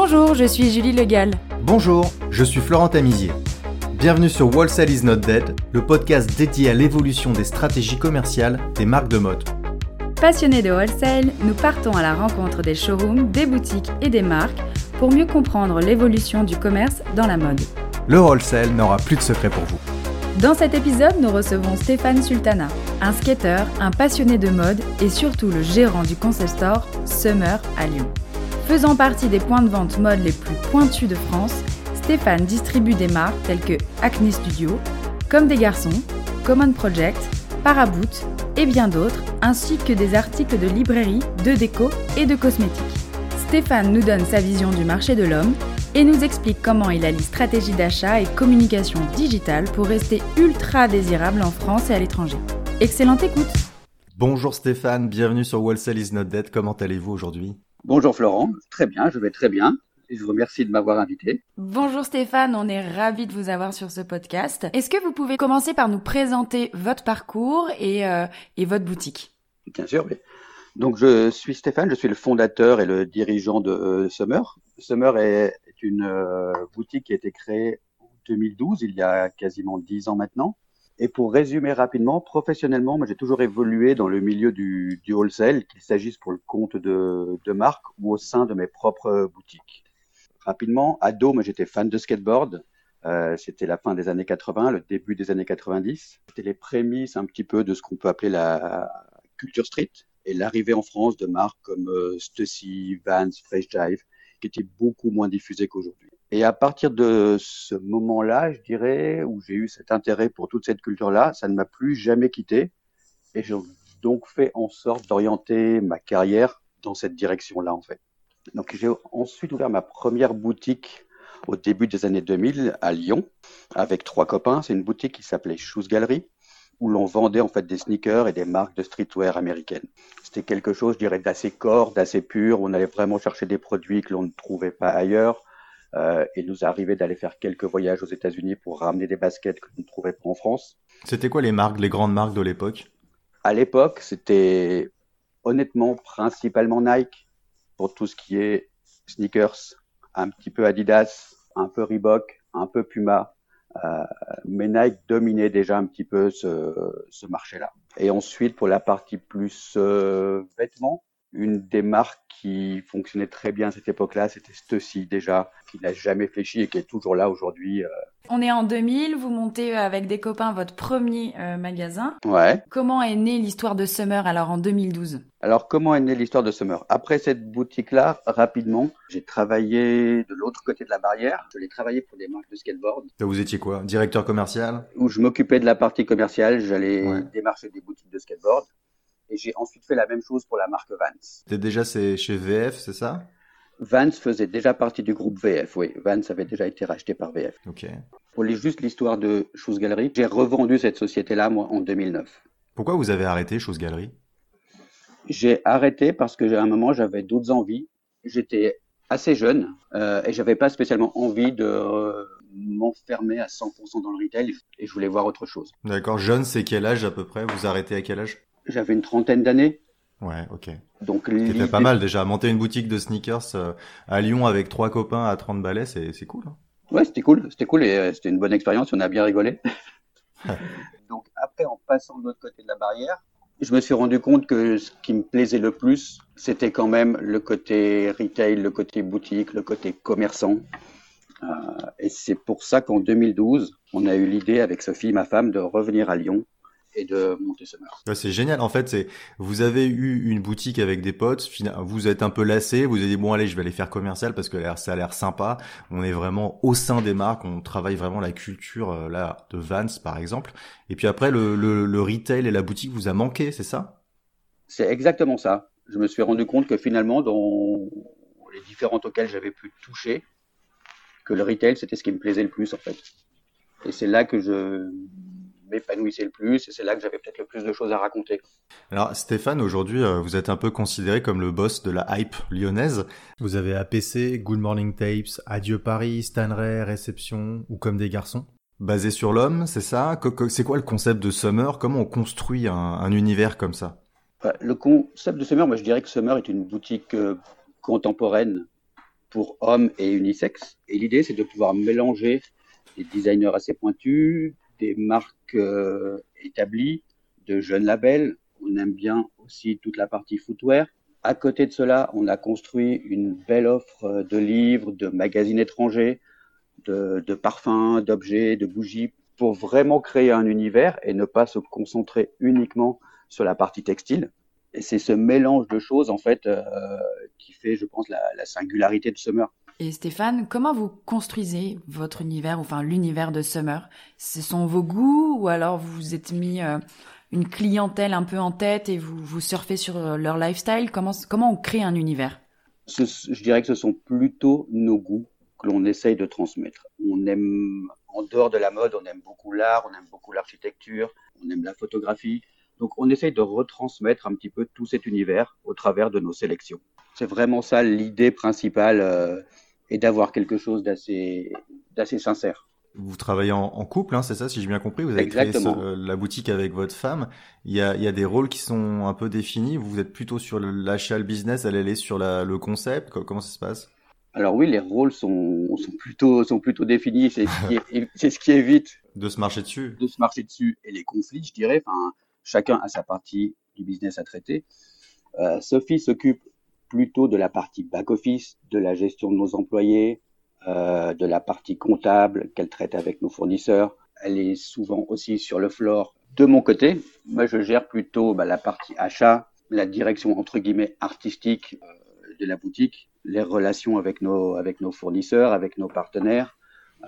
Bonjour, je suis Julie Legal. Bonjour, je suis Florent Tamizier. Bienvenue sur Wholesale is not dead, le podcast dédié à l'évolution des stratégies commerciales des marques de mode. Passionnés de wholesale, nous partons à la rencontre des showrooms, des boutiques et des marques pour mieux comprendre l'évolution du commerce dans la mode. Le wholesale n'aura plus de secret pour vous. Dans cet épisode, nous recevons Stéphane Sultana, un skater, un passionné de mode et surtout le gérant du concept store Summer à Lyon. Faisant partie des points de vente mode les plus pointus de France, Stéphane distribue des marques telles que Acne Studio, Comme des garçons, Common Project, Paraboot et bien d'autres, ainsi que des articles de librairie, de déco et de cosmétiques. Stéphane nous donne sa vision du marché de l'homme et nous explique comment il allie stratégie d'achat et communication digitale pour rester ultra désirable en France et à l'étranger. Excellente écoute Bonjour Stéphane, bienvenue sur Wholesale is not dead, comment allez-vous aujourd'hui? Bonjour Florent, très bien, je vais très bien. Et je vous remercie de m'avoir invité. Bonjour Stéphane, on est ravis de vous avoir sur ce podcast. Est-ce que vous pouvez commencer par nous présenter votre parcours et, euh, et votre boutique? Bien sûr, oui. Donc je suis Stéphane, je suis le fondateur et le dirigeant de euh, Summer. Summer est, une euh, boutique qui a été créée en 2012, il y a quasiment dix ans maintenant. Et pour résumer rapidement, professionnellement, moi j'ai toujours évolué dans le milieu du, du wholesale, qu'il s'agisse pour le compte de, de marque ou au sein de mes propres boutiques. Rapidement, ado, moi j'étais fan de skateboard. Euh, c'était la fin des années 80, le début des années 90. C'était les prémices un petit peu de ce qu'on peut appeler la culture street et l'arrivée en France de marques comme euh, Stussy, Vans, Fresh Jive, qui étaient beaucoup moins diffusées qu'aujourd'hui. Et à partir de ce moment-là, je dirais, où j'ai eu cet intérêt pour toute cette culture-là, ça ne m'a plus jamais quitté. Et j'ai donc fait en sorte d'orienter ma carrière dans cette direction-là, en fait. Donc j'ai ensuite ouvert ma première boutique au début des années 2000 à Lyon avec trois copains. C'est une boutique qui s'appelait Shoes Gallery où l'on vendait en fait des sneakers et des marques de streetwear américaines. C'était quelque chose, je dirais, d'assez corps, d'assez pur. On allait vraiment chercher des produits que l'on ne trouvait pas ailleurs. Euh, et nous arrivait d'aller faire quelques voyages aux États-Unis pour ramener des baskets que l'on ne trouvait pas en France. C'était quoi les marques, les grandes marques de l'époque? À l'époque, c'était honnêtement principalement Nike pour tout ce qui est sneakers, un petit peu Adidas, un peu Reebok, un peu Puma, euh, mais Nike dominait déjà un petit peu ce, ce marché-là. Et ensuite, pour la partie plus euh, vêtements, une des marques qui fonctionnait très bien à cette époque-là, c'était Stussy déjà, qui n'a jamais fléchi et qui est toujours là aujourd'hui. Euh. On est en 2000, vous montez avec des copains votre premier euh, magasin. Ouais. Comment est née l'histoire de Summer alors en 2012 Alors comment est née l'histoire de Summer? Après cette boutique-là, rapidement, j'ai travaillé de l'autre côté de la barrière. Je l'ai travaillé pour des marques de skateboard. vous étiez quoi? Directeur commercial? Où je m'occupais de la partie commerciale, j'allais démarcher des boutiques de skateboard. Et j'ai ensuite fait la même chose pour la marque Vans. C'était déjà chez VF, c'est ça? Vans faisait déjà partie du groupe VF, oui. Vans avait déjà été racheté par VF. Ok. Pour les, juste l'histoire de Shoes Gallery, j'ai revendu cette société-là, moi, en 2009. Pourquoi vous avez arrêté Shoes Gallery? J'ai arrêté parce que à un moment, j'avais d'autres envies. J'étais assez jeune euh, et j'avais pas spécialement envie de euh, m'enfermer à 100% dans le retail et je voulais voir autre chose. D'accord. Jeune, c'est quel âge à peu près? Vous arrêtez à quel âge? J'avais une trentaine d'années. Ouais, ok. Donc c'était pas mal déjà. Monter une boutique de sneakers euh, à Lyon avec trois copains à 30 balais, c'est c'est cool. Hein. Ouais, c'était cool, c'était cool et euh, c'était une bonne expérience. On a bien rigolé. Donc après, en passant de l'autre côté de la barrière, je me suis rendu compte que ce qui me plaisait le plus, c'était quand même le côté retail, le côté boutique, le côté commerçant. Euh, et c'est pour ça qu'en 2012, on a eu l'idée avec Sophie, ma femme, de revenir à Lyon et de monter Summer. c'est génial. En fait, c'est vous avez eu une boutique avec des potes, vous êtes un peu lassé, vous avez dit bon allez, je vais aller faire commercial parce que ça a l'air sympa. On est vraiment au sein des marques, on travaille vraiment la culture euh, là de Vans par exemple. Et puis après le, le, le retail et la boutique vous a manqué, c'est ça? C'est exactement ça. Je me suis rendu compte que finalement dans les différentes auxquelles j'avais pu toucher, que le retail c'était ce qui me plaisait le plus en fait. Et c'est là que je m'épanouissait le plus et c'est là que j'avais peut-être le plus de choses à raconter. Alors Stéphane, aujourd'hui euh, vous êtes un peu considéré comme le boss de la hype lyonnaise. Vous avez APC, Good Morning Tapes, Adieu Paris, Stanray, Réception ou Comme des garçons. Basé sur l'homme, c'est ça C'est quoi le concept de Summer? Comment on construit un, univers comme ça? Le concept de Summer, moi je dirais que Summer est une boutique euh, contemporaine pour hommes et unisex. Et l'idée, c'est de pouvoir mélanger des designers assez pointus, des marques euh, établies, de jeunes labels. On aime bien aussi toute la partie footwear. À côté de cela, on a construit une belle offre de livres, de magazines étrangers, de, parfums, d'objets, de bougies, pour vraiment créer un univers et ne pas se concentrer uniquement sur la partie textile. Et c'est ce mélange de choses, en fait, euh, qui fait, je pense, la, singularité de Summer. Et Stéphane, comment vous construisez votre univers, enfin l'univers de Summer? Ce sont vos goûts ou alors vous vous êtes mis euh, une clientèle un peu en tête et vous, vous surfez sur euh, leur lifestyle? Comment, comment on crée un univers? Ce, Je dirais que ce sont plutôt nos goûts que l'on essaye de transmettre. On aime, en dehors de la mode, on aime beaucoup l'art, on aime beaucoup l'architecture, on aime la photographie. Donc on essaye de retransmettre un petit peu tout cet univers au travers de nos sélections. C'est vraiment ça l'idée principale euh, et d'avoir quelque chose d'assez d'assez sincère. Vous travaillez en, en couple, hein, c'est ça, si j'ai bien compris. Vous avez Exactement. créé ce, la boutique avec votre femme. Il y, a, il y a des rôles qui sont un peu définis. Vous êtes plutôt sur l'achat, le business, elle, elle est sur la, le concept. Comment ça se passe? Alors oui, les rôles sont, sont plutôt sont plutôt définis. C'est ce, qui ce évite de se marcher dessus. De se marcher dessus et les conflits, je dirais. Enfin, chacun a sa partie du business à traiter. Euh, Sophie s'occupe plutôt de la partie back office, de la gestion de nos employés, euh, de la partie comptable qu'elle traite avec nos fournisseurs. Elle est souvent aussi sur le floor. De mon côté, moi je gère plutôt bah, la partie achat, la direction entre guillemets artistique euh, de la boutique, les relations avec nos avec nos fournisseurs, avec nos partenaires.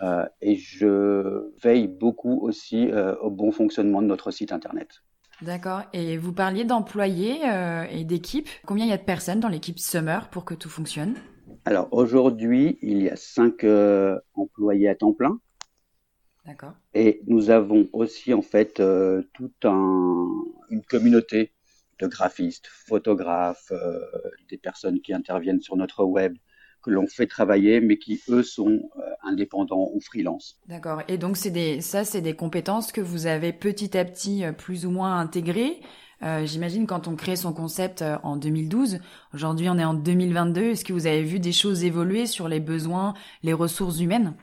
Euh, et je veille beaucoup aussi euh, au bon fonctionnement de notre site internet. D'accord. Et vous parliez d'employés euh, et d'équipes. Combien il y a de personnes dans l'équipe Summer pour que tout fonctionne? Alors aujourd'hui, il y a cinq euh, employés à temps plein. D'accord. Et nous avons aussi en fait euh, toute un, une communauté de graphistes, photographes, des personnes qui interviennent sur notre web, que l'on fait travailler, mais qui eux sont euh, indépendants ou freelance. D'accord. Et donc c'est des, ça c'est des compétences que vous avez petit à petit euh, plus ou moins intégrées. Euh, J'imagine quand on crée son concept en 2012, aujourd'hui on est en 2022. Est-ce que vous avez vu des choses évoluer sur les besoins, les ressources humaines?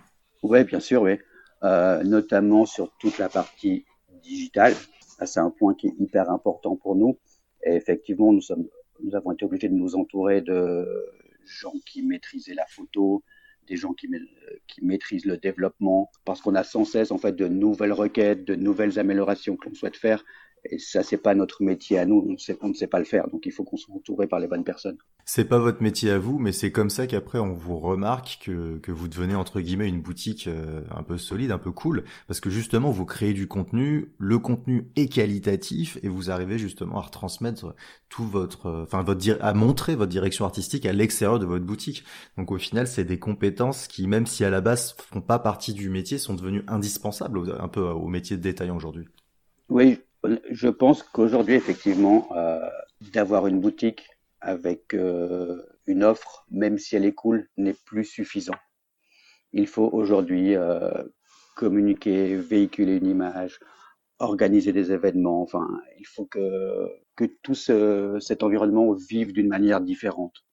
Oui, bien sûr, oui. Notamment sur toute la partie digitale. C'est un point qui est hyper important pour nous. Et effectivement, nous sommes, nous avons été obligés de nous entourer de gens qui maîtrisaient la photo, des gens qui, qui maîtrisent le développement, parce qu'on a sans cesse en fait de nouvelles requêtes, de nouvelles améliorations que l'on souhaite faire. Et ça, c'est pas notre métier à nous. On, sait, on ne sait pas le faire. Donc, il faut qu'on soit entouré par les bonnes personnes. C'est pas votre métier à vous, mais c'est comme ça qu'après on vous remarque que, que vous devenez entre guillemets une boutique euh, un peu solide, un peu cool, parce que justement vous créez du contenu, le contenu est qualitatif et vous arrivez justement à retransmettre tout votre, enfin votre à montrer votre direction artistique à l'extérieur de votre boutique. Donc au final, c'est des compétences qui, même si à la base font pas partie du métier, sont devenues indispensables un peu au métier de détaillant aujourd'hui. Oui, je pense qu'aujourd'hui, effectivement, euh, d'avoir une boutique avec euh, une offre, même si elle est cool, n'est plus suffisant. Il faut aujourd'hui euh, communiquer, véhiculer une image, organiser des événements. Enfin, il faut que, tout ce, cet environnement vive d'une manière différente.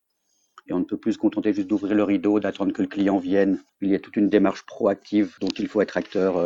Et on ne peut plus se contenter juste d'ouvrir le rideau, d'attendre que le client vienne. Il y a toute une démarche proactive dont il faut être acteur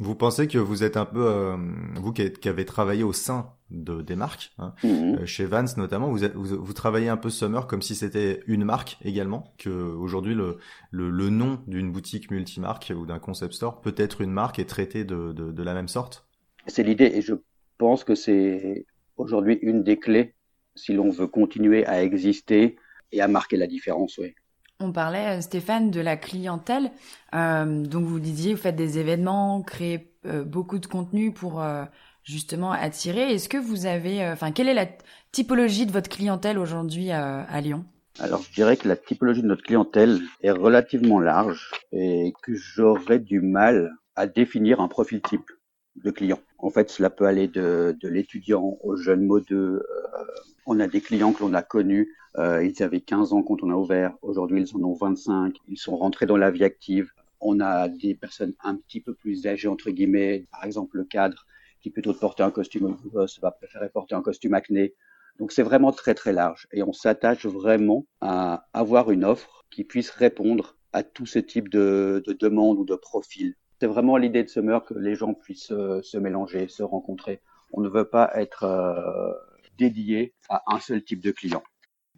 vous pensez que vous êtes un peu, euh, vous qui, qui, avez travaillé au sein de des marques, hein, Mhm. euh, chez Vans notamment, vous, vous, vous travaillez un peu Summer comme si c'était une marque également, que aujourd'hui le, le, le nom d'une boutique multimarque ou d'un concept store peut être une marque et traité de, de, de la même sorte? C'est l'idée et je pense que c'est aujourd'hui une des clés si l'on veut continuer à exister et à marquer la différence, oui. On parlait, Stéphane, de la clientèle. Euh, donc vous disiez, vous faites des événements, créez euh, beaucoup de contenu pour euh, justement attirer. Est-ce que vous avez, enfin, quelle est la typologie de votre clientèle aujourd'hui à, Lyon? Alors je dirais que la typologie de notre clientèle est relativement large et que j'aurais du mal à définir un profil type de client. En fait, cela peut aller de, l'étudiant au jeune modeux. Euh, on a des clients que l'on a connus euh, ils avaient 15 ans quand on a ouvert. Aujourd'hui, ils en ont 25. Ils sont rentrés dans la vie active. On a des personnes un petit peu plus âgées, entre guillemets. Par exemple, le cadre qui plutôt de porter un costume va préférer porter un costume acné. Donc c'est vraiment très très large et on s'attache vraiment à avoir une offre qui puisse répondre à tout ce type de demandes ou de profils. C'est vraiment l'idée de Summer que les gens puissent euh, se mélanger, se rencontrer. On ne veut pas être euh, dédié à un seul type de client.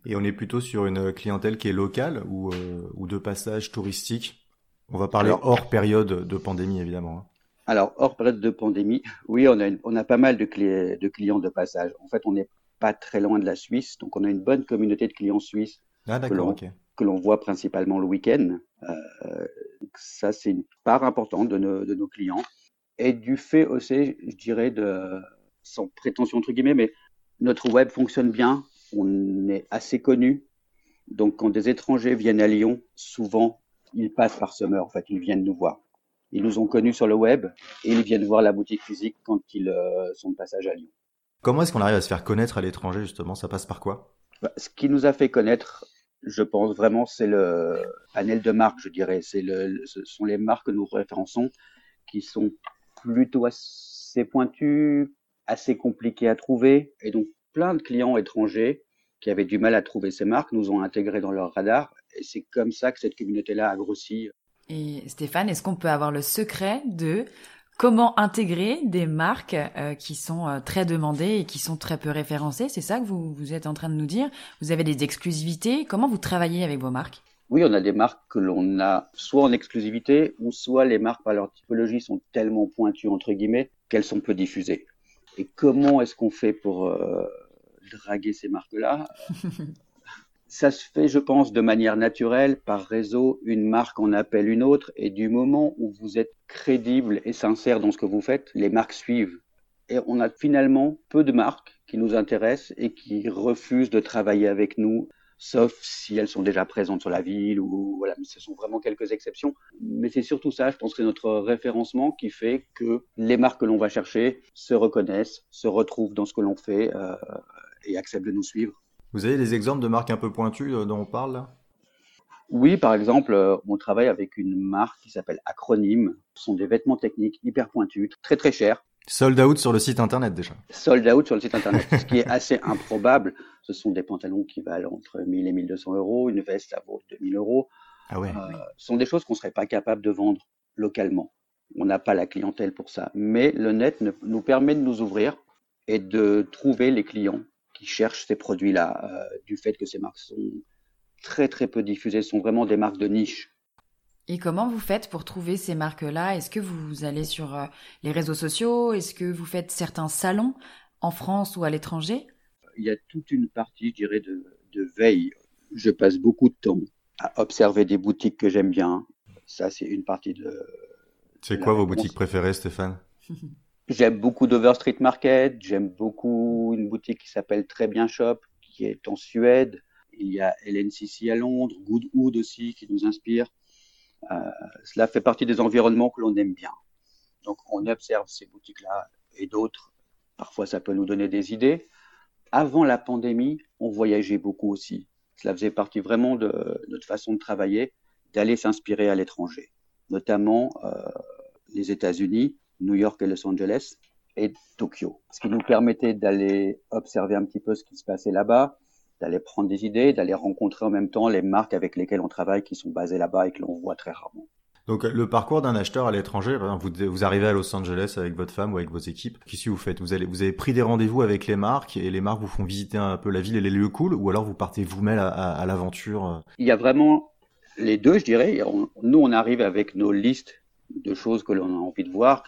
Et on est plutôt sur une clientèle qui est locale ou, euh, ou de passage touristique? On va parler hors période de pandémie, évidemment. Hein. Alors, hors période de pandémie, oui, on a, on a pas mal de, de clients de passage. En fait, on n'est pas très loin de la Suisse, donc on a une bonne communauté de clients suisses ah, que l'on voit principalement le week-end. Euh, ça, c'est une part importante de nos, de nos, clients. Et du fait aussi, je dirais, de, sans prétention entre guillemets, mais notre web fonctionne bien, on est assez connu. Donc, quand des étrangers viennent à Lyon, souvent, ils passent par Summer, en fait, ils viennent nous voir. Ils nous ont connus sur le web et ils viennent voir la boutique physique quand ils euh, sont de passage à Lyon. Comment est-ce qu'on arrive à se faire connaître à l'étranger, justement? Ça passe par quoi? Bah, Ce qui nous a fait connaître je pense vraiment, c'est le panel de marques, je dirais. C'est le, ce sont les marques que nous référençons qui sont plutôt assez pointues, assez compliquées à trouver. Et donc, plein de clients étrangers qui avaient du mal à trouver ces marques nous ont intégrés dans leur radar. Et c'est comme ça que cette communauté-là a grossi. Et Stéphane, est-ce qu'on peut avoir le secret de comment intégrer des marques euh, qui sont euh, très demandées et qui sont très peu référencées? C'est ça que vous, vous êtes en train de nous dire? Vous avez des exclusivités? Comment vous travaillez avec vos marques? Oui, on a des marques que l'on a soit en exclusivité ou soit les marques par leur typologie sont tellement pointues entre guillemets qu'elles sont peu diffusées. Et comment est-ce qu'on fait pour euh, draguer ces marques-là? ça se fait, je pense, de manière naturelle, par réseau, une marque en appelle une autre, et du moment où vous êtes crédible et sincère dans ce que vous faites, les marques suivent. Et on a finalement peu de marques qui nous intéressent et qui refusent de travailler avec nous, sauf si elles sont déjà présentes sur la ville ou voilà, ce sont vraiment quelques exceptions. Mais c'est surtout ça, je pense que c'est notre référencement qui fait que les marques que l'on va chercher se reconnaissent, se retrouvent dans ce que l'on fait euh, et acceptent de nous suivre. Vous avez des exemples de marques un peu pointues euh, dont on parle là? Oui, par exemple, euh, on travaille avec une marque qui s'appelle Acronyme. Ce sont des vêtements techniques hyper pointus, très très chers. Sold out sur le site internet déjà. Sold out sur le site internet, ce qui est assez improbable. Ce sont des pantalons qui valent entre 1000 et 1200 euros, une veste ça vaut 2000 euros. Ah ouais. Euh, ce sont des choses qu'on serait pas capable de vendre localement. On n'a pas la clientèle pour ça. Mais le net nous permet de nous ouvrir et de trouver les clients qui cherchent ces produits-là, euh, du fait que ces marques sont très très peu diffusées, sont vraiment des marques de niche. Et comment vous faites pour trouver ces marques-là? Est-ce que vous allez sur euh, les réseaux sociaux? Est-ce que vous faites certains salons en France ou à l'étranger? Il y a toute une partie, je dirais, de, de veille. Je passe beaucoup de temps à observer des boutiques que j'aime bien. Ça, c'est une partie de. C'est quoi vos boutiques préférées, Stéphane? J'aime beaucoup Dover Street Market, j'aime beaucoup une boutique qui s'appelle Très Bien Shop, qui est en Suède. Il y a LNCC à Londres, Goodwood aussi, qui nous inspire. Euh, cela fait partie des environnements que l'on aime bien. Donc on observe ces boutiques-là et d'autres. Parfois ça peut nous donner des idées. Avant la pandémie, on voyageait beaucoup aussi. Cela faisait partie vraiment de notre façon de travailler, d'aller s'inspirer à l'étranger, notamment euh, les États-Unis New York et Los Angeles et Tokyo. Ce qui nous permettait d'aller observer un petit peu ce qui se passait là-bas, d'aller prendre des idées, d'aller rencontrer en même temps les marques avec lesquelles on travaille qui sont basées là-bas et que l'on voit très rarement. Donc le parcours d'un acheteur à l'étranger, vous, vous arrivez à Los Angeles avec votre femme ou avec vos équipes, qu'est-ce que vous faites? Vous, allez, vous avez pris des rendez-vous avec les marques et les marques vous font visiter un peu la ville et les lieux cool ou alors vous partez vous-même à, à l'aventure? Il y a vraiment les deux, je dirais. nous, on arrive avec nos listes de choses que l'on a envie de voir,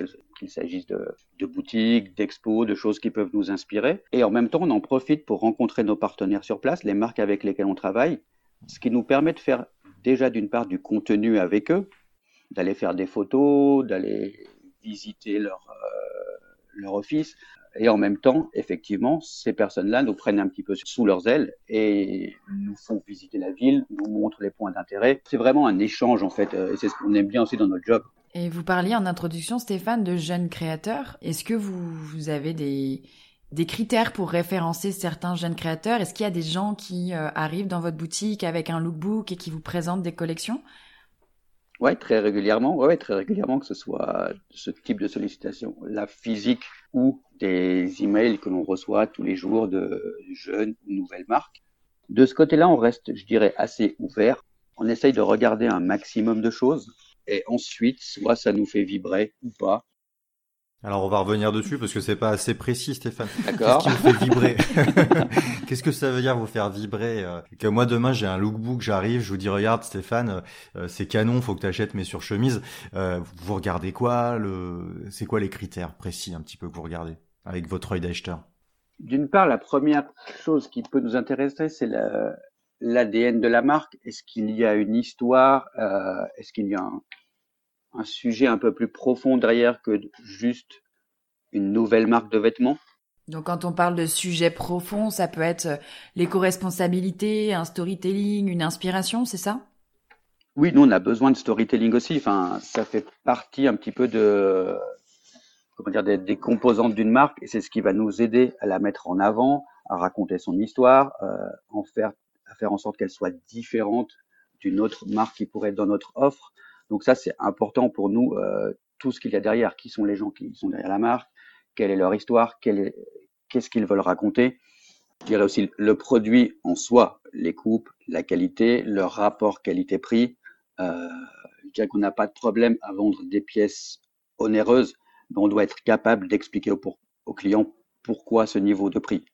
qu'il s'agisse de, boutiques, d'expos, de choses qui peuvent nous inspirer. Et en même temps, on en profite pour rencontrer nos partenaires sur place, les marques avec lesquelles on travaille, ce qui nous permet de faire déjà d'une part du contenu avec eux, d'aller faire des photos, d'aller visiter leur, euh, leur office. Et en même temps, effectivement, ces personnes-là nous prennent un petit peu sous leurs ailes et nous font visiter la ville, nous montrent les points d'intérêt. C'est vraiment un échange en fait, et c'est ce qu'on aime bien aussi dans notre job. Et vous parliez en introduction, Stéphane, de jeunes créateurs. Est-ce que vous, avez des, des critères pour référencer certains jeunes créateurs? Est-ce qu'il y a des gens qui euh, arrivent dans votre boutique avec un lookbook et qui vous présentent des collections? Ouais, très régulièrement. Ouais, très régulièrement, que ce soit ce type de sollicitation, la physique ou des emails que l'on reçoit tous les jours de jeunes ou nouvelles marques. De ce côté-là, on reste, je dirais, assez ouvert. On essaye de regarder un maximum de choses et ensuite, soit ça nous fait vibrer ou pas. Alors on va revenir dessus parce que c'est pas assez précis, Stéphane. D'accord. Qu'est-ce qui vous fait vibrer Qu'est-ce que ça veut dire vous faire vibrer euh, Que moi demain j'ai un lookbook, j'arrive, je vous dis regarde Stéphane, euh, c'est canon, faut que tu achètes mes surchemises. Euh, vous regardez quoi Le, c'est quoi les critères précis un petit peu que vous regardez avec votre œil d'acheteur? D'une part, la première chose qui peut nous intéresser, c'est l'ADN de la marque? Est-ce qu'il y a une histoire euh, Est-ce qu'il y a un, un sujet un peu plus profond derrière que juste une nouvelle marque de vêtements? Donc quand on parle de sujet profond, ça peut être euh, l'éco-responsabilité, un storytelling, une inspiration, c'est ça? Oui, nous on a besoin de storytelling aussi. Enfin, ça fait partie un petit peu de comment dire des, des composantes d'une marque et c'est ce qui va nous aider à la mettre en avant, à raconter son histoire, euh, en faire faire en sorte qu'elle soit différente d'une autre marque qui pourrait être dans notre offre. Donc ça, c'est important pour nous, euh, tout ce qu'il y a derrière. Qui sont les gens qui sont derrière la marque? Quelle est leur histoire? Qu'est-ce qu'ils veulent raconter? Je dirais aussi le produit en soi, les coupes, la qualité, le rapport qualité-prix. Euh, je dirais qu'on n'a pas de problème à vendre des pièces onéreuses, mais on doit être capable d'expliquer au, au client pourquoi ce niveau de prix.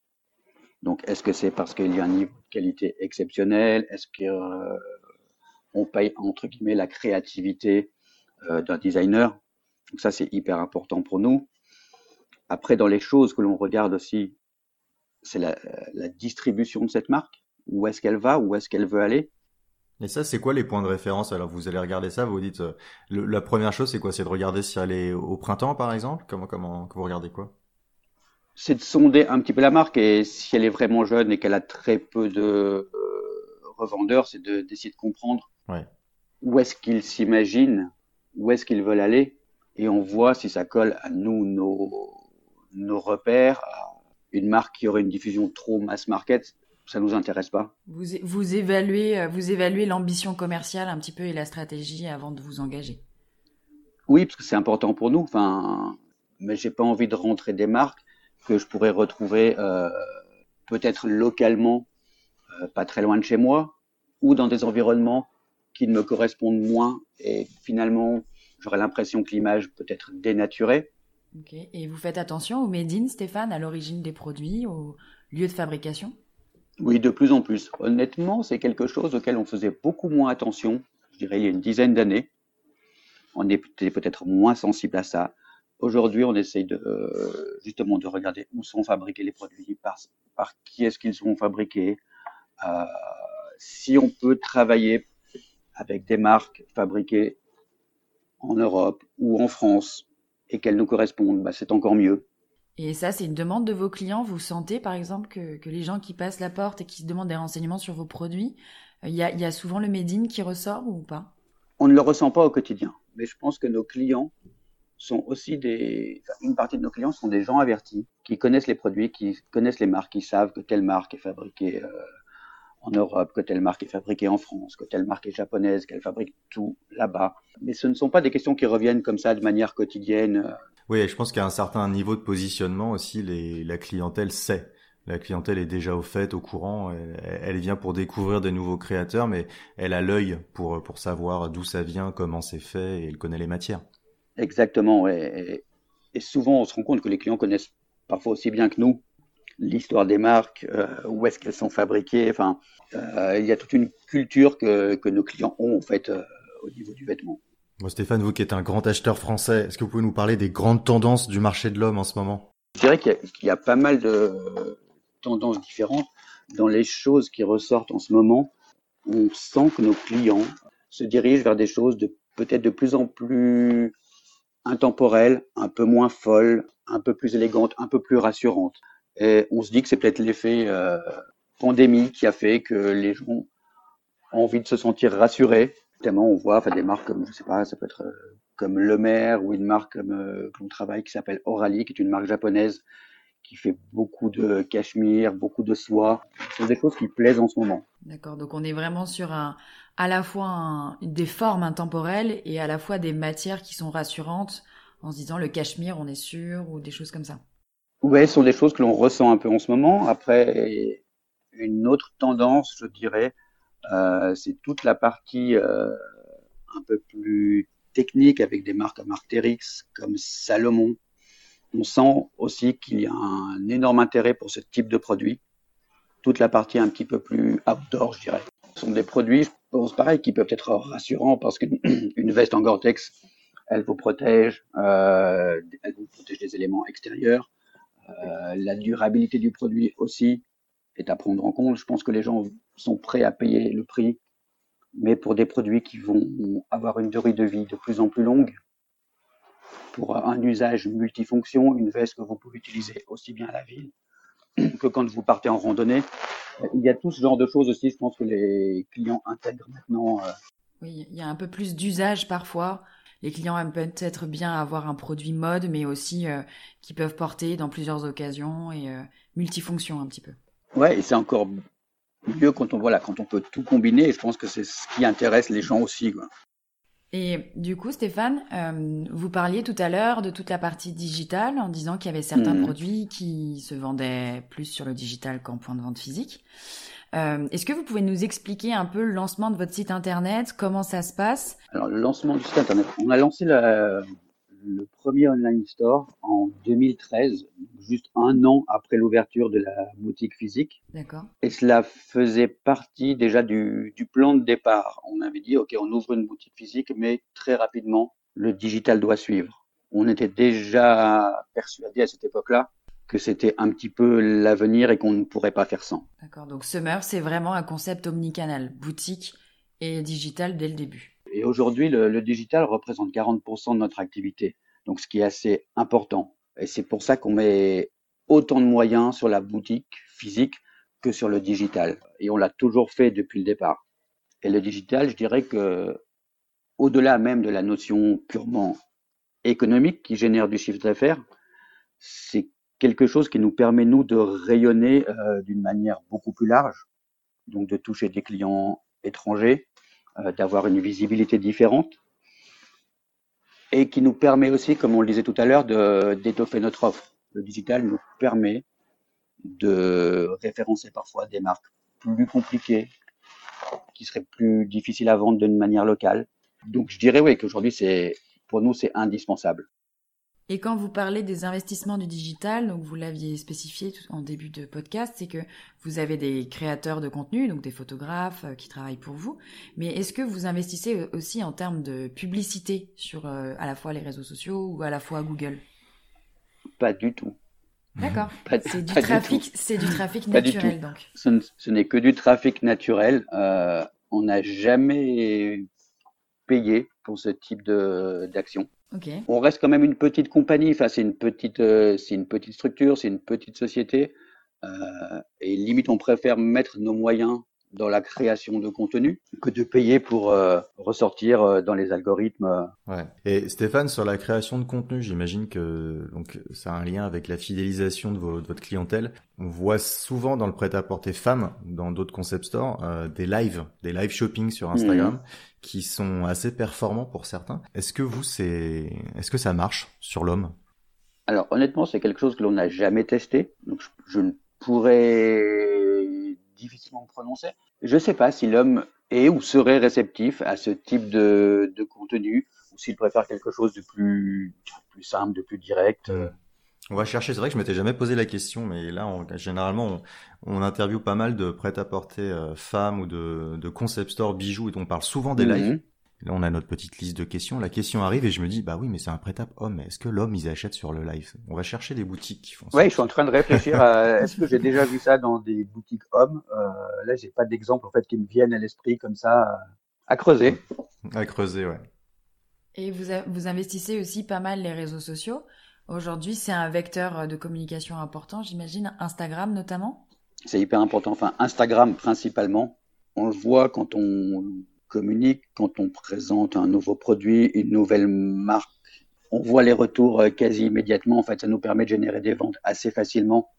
Donc, est-ce que c'est parce qu'il y a un niveau de qualité exceptionnel? Est-ce que euh, paye entre guillemets la créativité euh, d'un designer? Donc ça, c'est hyper important pour nous. Après, dans les choses que l'on regarde aussi, c'est la, distribution de cette marque. Où est-ce qu'elle va? Où est-ce qu'elle veut aller? Et ça, c'est quoi les points de référence? Alors, vous allez regarder ça, vous dites, euh, la première chose, c'est quoi? C'est de regarder si elle est au printemps, par exemple? Comment, comment vous regardez quoi? C'est de sonder un petit peu la marque et si elle est vraiment jeune et qu'elle a très peu de euh, revendeurs, c'est d'essayer de, de comprendre où est-ce qu'ils s'imaginent, où est-ce qu'ils veulent aller, et on voit si ça colle à nous, nos, nos repères, à une marque qui aurait une diffusion trop mass market, ça nous intéresse pas. Vous, vous évaluez, vous évaluez l'ambition commerciale un petit peu et la stratégie avant de vous engager. Oui, parce que c'est important pour nous. Enfin, mais j'ai pas envie de rentrer des marques que je pourrais retrouver euh, peut-être localement, euh, pas très loin de chez moi, ou dans des environnements qui me correspondent moins et finalement j'aurais l'impression que l'image peut être dénaturée. Ok. Et vous faites attention au made in, Stéphane, à l'origine des produits, au lieu de fabrication? Oui, de plus en plus. Honnêtement, c'est quelque chose auquel on faisait beaucoup moins attention, je dirais il y a une dizaine d'années. On était peut-être moins sensible à ça. Aujourd'hui, on essaye de, euh, justement de regarder où sont fabriqués les produits, par, par qui est-ce qu'ils sont fabriqués, euh, si on peut travailler avec des marques fabriquées en Europe ou en France et qu'elles nous correspondent, bah, c'est encore mieux. Et ça, c'est une demande de vos clients. Vous sentez, par exemple, que, que, les gens qui passent la porte et qui se demandent des renseignements sur vos produits, il y a, y a, souvent le made in qui ressort ou pas? On ne le ressent pas au quotidien, mais je pense que nos clients sont aussi des, une partie de nos clients sont des gens avertis, qui connaissent les produits, qui connaissent les marques, qui savent que telle marque est fabriquée euh, en Europe, que telle marque est fabriquée en France, que telle marque est japonaise, qu'elle fabrique tout là-bas. Mais ce ne sont pas des questions qui reviennent comme ça de manière quotidienne. Oui, je pense qu'à un certain niveau de positionnement aussi, les, la clientèle sait. La clientèle est déjà au fait, au courant. Elle, elle vient pour découvrir des nouveaux créateurs, mais elle a l'œil pour pour savoir d'où ça vient, comment c'est fait, et elle connaît les matières. Exactement. Et, et souvent, on se rend compte que les clients connaissent parfois aussi bien que nous l'histoire des marques, euh, où est-ce qu'elles sont fabriquées. Enfin, euh, il y a toute une culture que, que nos clients ont en fait euh, au niveau du vêtement. Bon, Stéphane, vous qui êtes un grand acheteur français, est-ce que vous pouvez nous parler des grandes tendances du marché de l'homme en ce moment? Je dirais qu'il y, y, a pas mal de tendances différentes dans les choses qui ressortent en ce moment. On sent que nos clients se dirigent vers des choses de peut-être de plus en plus intemporelles, un peu moins folles, un peu plus élégantes, un peu plus rassurantes. Et on se dit que c'est peut-être l'effet euh, pandémie qui a fait que les gens ont envie de se sentir rassurés. Notamment, on voit enfin, des marques comme, je sais pas, ça peut être euh, comme Le Maire ou une marque comme euh, qu'on travaille qui s'appelle Orali, qui est une marque japonaise qui fait beaucoup de cachemire, beaucoup de soie. Ce sont des choses qui plaisent en ce moment. D'accord, donc on est vraiment sur un, à la fois des formes intemporelles et à la fois des matières qui sont rassurantes en se disant le cachemire, on est sûr, ou des choses comme ça. Oui, ce sont des choses que l'on ressent un peu en ce moment. Après, une autre tendance, je dirais, euh, c'est toute la partie euh, un peu plus technique avec des marques comme Arc'teryx, comme Salomon, on sent aussi qu'il y a un énorme intérêt pour ce type de produit. Toute la partie un petit peu plus outdoor, je dirais. Ce sont des produits, je pense pareil, qui peuvent être rassurants parce qu'une veste en Gore-Tex, elle vous protège, euh, elle vous protège des éléments extérieurs. Euh, la durabilité du produit aussi est à prendre en compte. Je pense que les gens sont prêts à payer le prix, mais pour des produits qui vont avoir une durée de vie de plus en plus longue, pour un usage multifonction, une veste que vous pouvez utiliser aussi bien à la ville que quand vous partez en randonnée. Il y a tout ce genre de choses aussi, je pense que les clients intègrent maintenant. Euh, oui, il y a un peu plus d'usage parfois. Les clients aiment peut-être bien avoir un produit mode, mais aussi euh, qui peuvent porter dans plusieurs occasions et euh, multifonction un petit peu. Ouais, et c'est encore mieux quand on voilà, quand on peut tout combiner. Et je pense que c'est ce qui intéresse les gens aussi. Quoi. Et du coup, Stéphane, euh, vous parliez tout à l'heure de toute la partie digitale en disant qu'il y avait certains mhm. produits qui se vendaient plus sur le digital qu'en point de vente physique. Euh, Est-ce que vous pouvez nous expliquer un peu le lancement de votre site internet, comment ça se passe? Alors, le lancement du site internet, on a lancé la, le premier online store en 2013, juste un an après l'ouverture de la boutique physique. D'accord. Et cela faisait partie déjà du, du, plan de départ. On avait dit, OK, on ouvre une boutique physique, mais très rapidement, le digital doit suivre. On était déjà persuadé à cette époque-là que c'était un petit peu l'avenir et qu'on ne pourrait pas faire sans. D'accord. Donc Summer, c'est vraiment un concept omnicanal, boutique et digital dès le début. Et aujourd'hui, le, digital représente 40% de notre activité, donc ce qui est assez important. Et c'est pour ça qu'on met autant de moyens sur la boutique physique que sur le digital. Et on l'a toujours fait depuis le départ. Et le digital, je dirais que, au-delà même de la notion purement économique qui génère du chiffre d'affaires, c'est quelque chose qui nous permet, nous, de rayonner euh, d'une manière beaucoup plus large, donc de toucher des clients étrangers, d'avoir une visibilité différente et qui nous permet aussi, comme on le disait tout à l'heure, d'étoffer notre offre. Le digital nous permet de référencer parfois des marques plus compliquées, qui seraient plus difficiles à vendre d'une manière locale. Donc je dirais oui qu'aujourd'hui c'est pour nous c'est indispensable. Et quand vous parlez des investissements du digital, donc vous l'aviez spécifié en début de podcast, c'est que vous avez des créateurs de contenu, donc des photographes euh, qui travaillent pour vous. Mais est-ce que vous investissez aussi en termes de publicité sur euh, à la fois les réseaux sociaux ou à la fois Google? Pas du tout. D'accord. C'est du, trafic, c'est du trafic naturel donc. Ce, n'est que du trafic naturel. Euh, on n'a jamais payé pour ce type de d'action. On reste quand même une petite compagnie. Enfin, c'est une petite, euh, c'est une petite structure, c'est une petite société. Euh, et limite, on préfère mettre nos moyens dans la création de contenu que de payer pour euh, ressortir euh, dans les algorithmes. Ouais. Et Stéphane, sur la création de contenu, j'imagine que donc ça a un lien avec la fidélisation de, votre clientèle. On voit souvent dans le prêt-à-porter femme, dans d'autres concept stores, euh, des lives, des live shopping sur Instagram. Mhm. qui sont assez performants pour certains. Est-ce que vous, c'est, est-ce que ça marche sur l'homme? Alors honnêtement, c'est quelque chose que l'on n'a jamais testé. Donc je ne pourrais difficilement prononcer. Je ne sais pas si l'homme est ou serait réceptif à ce type de, contenu, ou s'il préfère quelque chose de plus, plus simple, de plus direct. On va chercher. C'est vrai que je m'étais jamais posé la question, mais là, on, généralement, on, on interviewe pas mal de prêt-à-porter euh, femmes ou de, de concept store bijoux, et on parle souvent des mhm. lives. Là, on a notre petite liste de questions. La question arrive et je me dis, bah oui, mais c'est un prêt-à homme. Est-ce que l'homme, ils achètent sur le live? On va chercher des boutiques qui font ça. Oui, je suis en train de réfléchir à est-ce que j'ai déjà vu ça dans des boutiques hommes? Euh, là, j'ai pas d'exemple en fait qui me viennent à l'esprit comme ça à creuser. À creuser, ouais. Et vous, vous investissez aussi pas mal les réseaux sociaux. Aujourd'hui, c'est un vecteur de communication important, j'imagine. Instagram notamment? C'est hyper important. Enfin, Instagram principalement. On le voit quand on communique quand on présente un nouveau produit, une nouvelle marque on voit les retours quasi immédiatement. En fait, ça nous permet de générer des ventes assez facilement,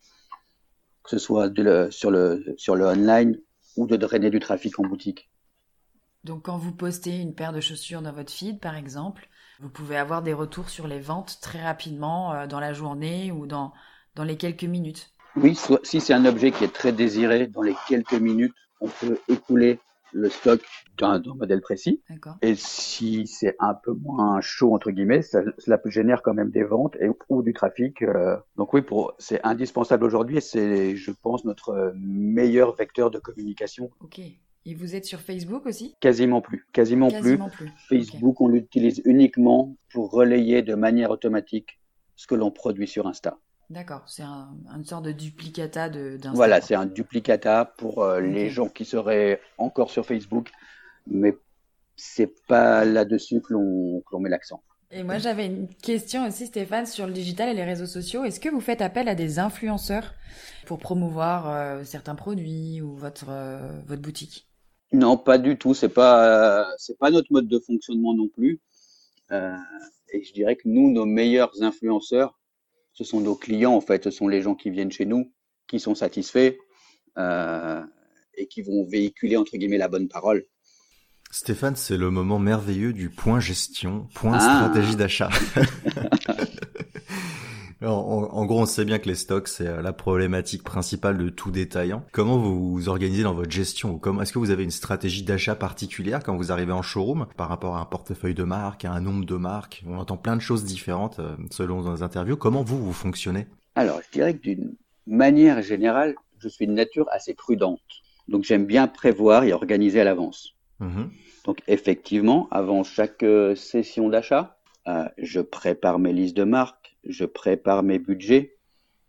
que ce soit sur, le, sur le online ou de drainer du trafic en boutique. Donc quand vous postez une paire de chaussures dans votre feed, par exemple, vous pouvez avoir des retours sur les ventes très rapidement euh, dans la journée ou dans, dans les quelques minutes. Oui, si c'est un objet qui est très désiré, dans les quelques minutes, on peut écouler le stock d'un modèle précis. Et si c'est un peu moins chaud, entre guillemets, ça, cela peut générer quand même des ventes et, ou du trafic. Euh. donc oui, pour, c'est indispensable aujourd'hui et c'est, je pense, notre meilleur vecteur de communication. Ok. Et vous êtes sur Facebook aussi? Quasiment plus. Quasiment, plus. Facebook, on l'utilise uniquement pour relayer de manière automatique ce que l'on produit sur Insta. D'accord, c'est un, une sorte de duplicata d'Insta. Voilà, c'est un duplicata pour euh, les gens qui seraient encore sur Facebook, mais c'est pas là-dessus que l'on met l'accent. Et moi, j'avais une question aussi, Stéphane, sur le digital et les réseaux sociaux. Est-ce que vous faites appel à des influenceurs pour promouvoir euh, certains produits ou votre, euh, votre boutique? Non, pas du tout. C'est pas c'est pas notre mode de fonctionnement non plus. Et je dirais que nous, nos meilleurs influenceurs, ce sont nos clients en fait. Ce sont les gens qui viennent chez nous, qui sont satisfaits euh, et qui vont véhiculer entre guillemets la bonne parole. Stéphane, c'est le moment merveilleux du point gestion, point ah. stratégie d'achat. En, gros, on sait bien que les stocks, c'est euh, la problématique principale de tout détaillant. Comment vous vous organisez dans votre gestion Comment Est-ce que vous avez une stratégie d'achat particulière quand vous arrivez en showroom par rapport à un portefeuille de marques, à un nombre de marques? On entend plein de choses différentes euh, selon nos interviews. Comment vous, vous fonctionnez? Alors, je dirais que d'une manière générale, je suis de nature assez prudente. Donc, j'aime bien prévoir et organiser à l'avance. Mmh Donc, effectivement, avant chaque euh, session d'achat, je prépare mes listes de marques je prépare mes budgets,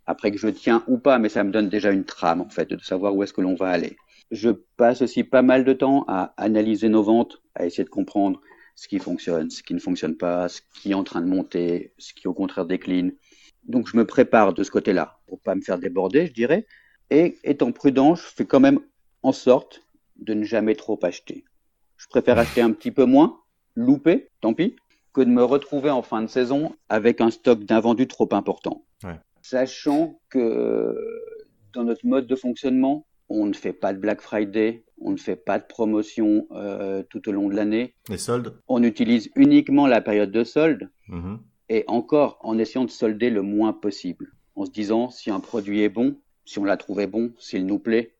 après que je tiens ou pas, mais ça me donne déjà une trame en fait de savoir où est-ce que l'on va aller. Je passe aussi pas mal de temps à analyser nos ventes, à essayer de comprendre ce qui fonctionne, ce qui ne fonctionne pas, ce qui est en train de monter, ce qui au contraire décline. Donc je me prépare de ce côté-là pour pas me faire déborder, je dirais. Et étant prudent, je fais quand même en sorte de ne jamais trop acheter. Je préfère acheter un petit peu moins, louper, tant pis, que de me retrouver en fin de saison avec un stock d'invendus trop important. Sachant que dans notre mode de fonctionnement, on ne fait pas de Black Friday, on ne fait pas de promotion euh, tout au long de l'année. Les soldes On utilise uniquement la période de solde mm-hmm. et encore en essayant de solder le moins possible. En se disant si un produit est bon, si on l'a trouvé bon, s'il nous plaît,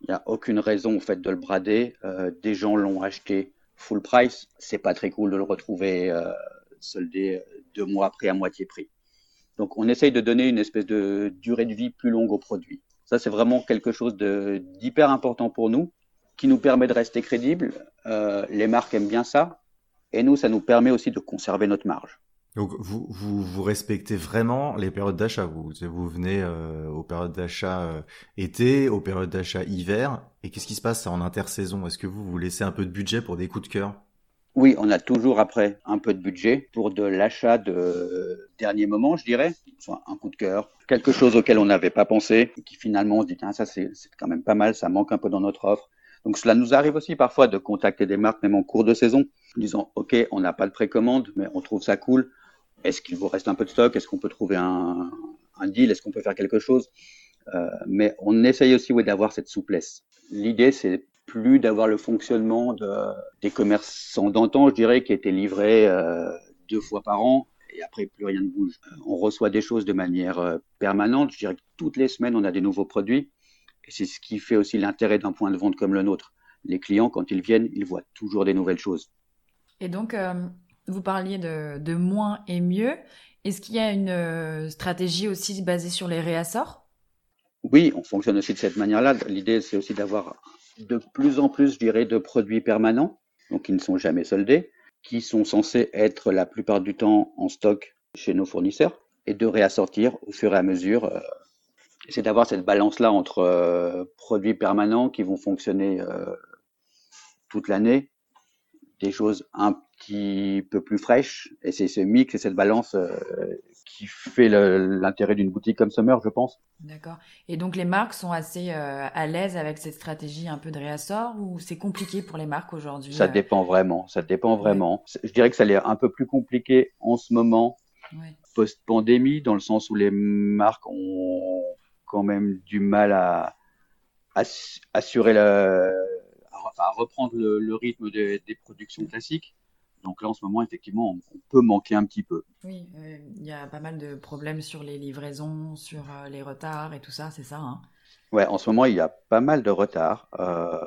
il n'y a aucune raison en fait de le brader. Euh, des gens l'ont acheté full price, c'est pas très cool de le retrouver euh, soldé euh, deux mois après à moitié prix. Donc on essaye de donner une espèce de durée de vie plus longue au produit. Ça c'est vraiment quelque chose d'hyper important pour nous, qui nous permet de rester crédible. Euh, les marques aiment bien ça, et nous ça nous permet aussi de conserver notre marge. Donc vous, vous, respectez vraiment les périodes d'achat. Vous, vous venez euh, aux périodes d'achat euh, été, aux périodes d'achat hiver. Et qu'est-ce qui se passe en intersaison? Est-ce que vous vous laissez un peu de budget pour des coups de cœur? Oui, on a toujours après un peu de budget pour de l'achat de dernier moment, je dirais. Soit un coup de cœur, quelque chose auquel on n'avait pas pensé, et qui finalement on se dit ça c'est quand même pas mal, ça manque un peu dans notre offre. Donc cela nous arrive aussi parfois de contacter des marques même en cours de saison, disant ok on n'a pas de précommande mais on trouve ça cool, est-ce qu'il vous reste un peu de stock? Est-ce qu'on peut trouver un, deal? Est-ce qu'on peut faire quelque chose? Euh, Mais on essaye aussi d'avoir cette souplesse. L'idée, c'est plus d'avoir le fonctionnement de, des commerçants d'antan, je dirais, qui étaient livrés euh, deux fois par an et après plus rien ne bouge. Euh, on reçoit des choses de manière permanente. Je dirais que toutes les semaines, on a des nouveaux produits. Et c'est ce qui fait aussi l'intérêt d'un point de vente comme le nôtre. Les clients, quand ils viennent, ils voient toujours des nouvelles choses. Et donc, vous parliez de, moins et mieux. Est-ce qu'il y a une euh, stratégie aussi basée sur les réassorts? Oui, on fonctionne aussi de cette manière-là. L'idée, c'est aussi d'avoir de plus en plus, je dirais, de produits permanents, donc qui ne sont jamais soldés, qui sont censés être la plupart du temps en stock chez nos fournisseurs, et de réassortir au fur et à mesure. Euh, c'est d'avoir cette balance-là entre euh, produits permanents qui vont fonctionner toute l'année, des choses un petit peu plus fraîche. Et c'est ce mix et cette balance euh, qui fait l'intérêt d'une boutique comme Summer, je pense. D'accord. Et donc les marques sont assez euh, à l'aise avec cette stratégie un peu de réassort ou c'est compliqué pour les marques aujourd'hui Ça dépend vraiment. Ça dépend vraiment. Je dirais que ça l'est un peu plus compliqué en ce moment, post-pandémie, dans le sens où les marques ont quand même du mal à, assurer la, à, reprendre le, rythme des, productions classiques. Donc là, en ce moment, effectivement, on, peut manquer un petit peu. Oui, euh, il y a pas mal de problèmes sur les livraisons, sur euh, les retards et tout ça, c'est ça hein Ouais, en ce moment, il y a pas mal de retards, euh,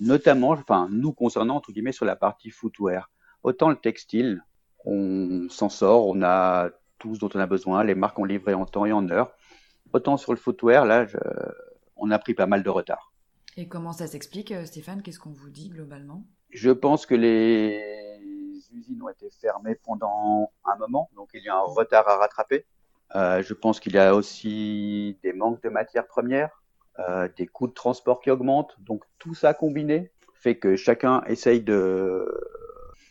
notamment, enfin, nous concernant, entre guillemets, sur la partie footwear. Autant le textile, on s'en sort, on a tout ce dont on a besoin, les marques ont livré en temps et en heure. Autant sur le footwear, là, on a pris pas mal de retard. Et comment ça s'explique, Stéphane Qu'est-ce qu'on vous dit globalement? Je pense que les usines ont été fermées pendant un moment, donc il y a un retard à rattraper. Euh, je pense qu'il y a aussi des manques de matières premières, euh, des coûts de transport qui augmentent. Donc tout ça combiné fait que chacun essaye de,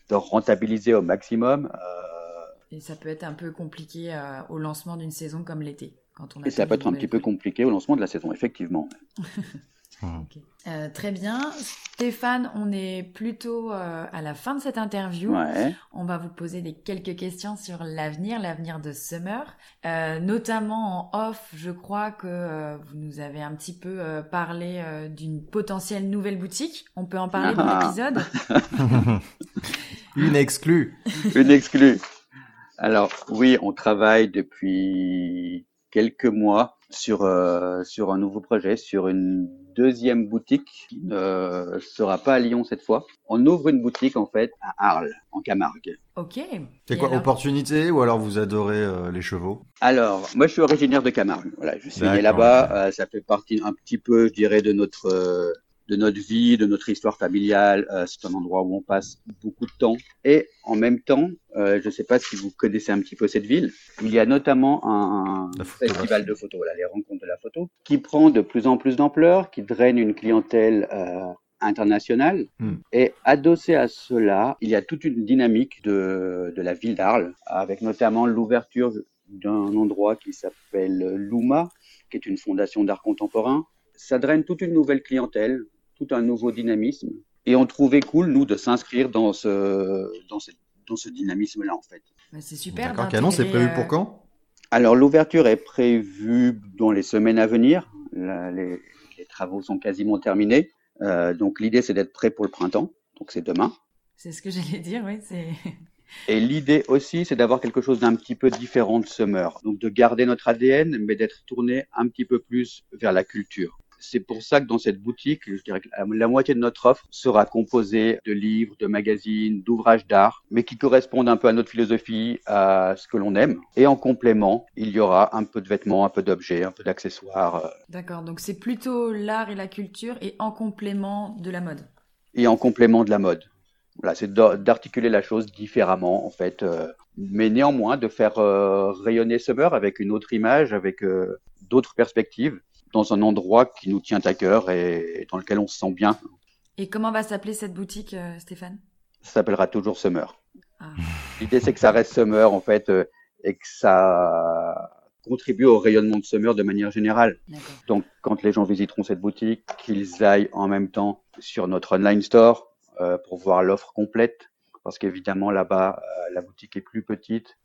de rentabiliser au maximum. Euh, Et ça peut être un peu compliqué au lancement d'une saison comme l'été. Quand on Et ça peut être un petit peu compliqué au lancement de la saison, effectivement. Mmh. Euh, très bien. Stéphane, on est plutôt euh, à la fin de cette interview. On va vous poser des quelques questions sur l'avenir, l'avenir de Summer. Euh, notamment en off, je crois que vous nous avez un petit peu parlé d'une potentielle nouvelle boutique. On peut en parler dans ah. l'épisode? Une exclue. Une exclue. Alors oui, on travaille depuis quelques mois sur euh, sur un nouveau projet, sur une deuxième boutique qui ne sera pas à Lyon cette fois. On ouvre une boutique en fait à Arles, en Camargue. Ok. C'est quoi, opportunité ou alors vous adorez euh, les chevaux? Alors, moi je suis originaire de Camargue. Voilà, je suis né là-bas. Euh, ça fait partie un petit peu, je dirais, de notre de notre vie, de notre histoire familiale. Euh, c'est un endroit où on passe beaucoup de temps. Et en même temps, euh, je ne sais pas si vous connaissez un petit peu cette ville, il y a notamment un festival de photos, les rencontres de la photo, qui prend de plus en plus d'ampleur, qui draine une clientèle euh, internationale. Hmm. Et adossé à cela, il y a toute une dynamique de, de la ville d'Arles, avec notamment l'ouverture d'un endroit qui s'appelle Luma, qui est une fondation d'art contemporain. Ça draine toute une nouvelle clientèle, tout un nouveau dynamisme. Et on trouvait cool, nous, de s'inscrire dans ce, dans ce, dans ce dynamisme-là, en fait. C'est super. D'accord, Canon, c'est prévu pour euh, quand? Alors, l'ouverture est prévue dans les semaines à venir. les, travaux sont quasiment terminés. Euh, donc, l'idée, c'est d'être prêt pour le printemps. Donc, c'est demain. C'est ce que j'allais dire, oui. Et l'idée aussi, c'est d'avoir quelque chose d'un petit peu différent de Summer. Donc, de garder notre ADN, mais d'être tourné un petit peu plus vers la culture. C'est pour ça que dans cette boutique, je dirais que la, moitié de notre offre sera composée de livres, de magazines, d'ouvrages d'art, mais qui correspondent un peu à notre philosophie, à ce que l'on aime. Et en complément, il y aura un peu de vêtements, un peu d'objets, un peu d'accessoires. Euh. D'accord, donc c'est plutôt l'art et la culture et en complément de la mode. Et en complément de la mode. Voilà, c'est d'articuler la chose différemment en fait, euh, mais néanmoins de faire euh, rayonner Summer avec une autre image, avec d'autres perspectives dans un endroit qui nous tient à cœur et dans lequel on se sent bien. Et comment va s'appeler cette boutique, euh, Stéphane? Ça s'appellera toujours Summer. Ah. L'idée, c'est que ça reste Summer, en fait, euh, et que ça contribue au rayonnement de Summer de manière générale. Donc, quand les gens visiteront cette boutique, qu'ils aillent en même temps sur notre online store euh, pour voir l'offre complète, parce qu'évidemment, là-bas, la boutique est plus petite.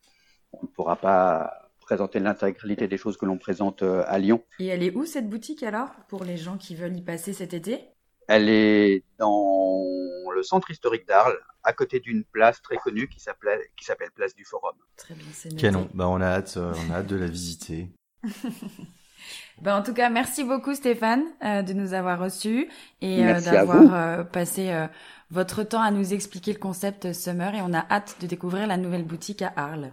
On ne pourra pas présenter l'intégralité des choses que l'on présente euh, à Lyon. Et elle est où cette boutique alors pour les gens qui veulent y passer cet été? Elle est dans le centre historique d'Arles, à côté d'une place très connue qui s'appelle qui s'appelle Place du Forum. Très bien, c'est Canon. Bah on a hâte, euh, on a hâte de la visiter. bah, en tout cas, merci beaucoup Stéphane euh, de nous avoir reçus et d'avoir passé votre temps à nous expliquer le concept Summer et on a hâte de découvrir la nouvelle boutique à Arles.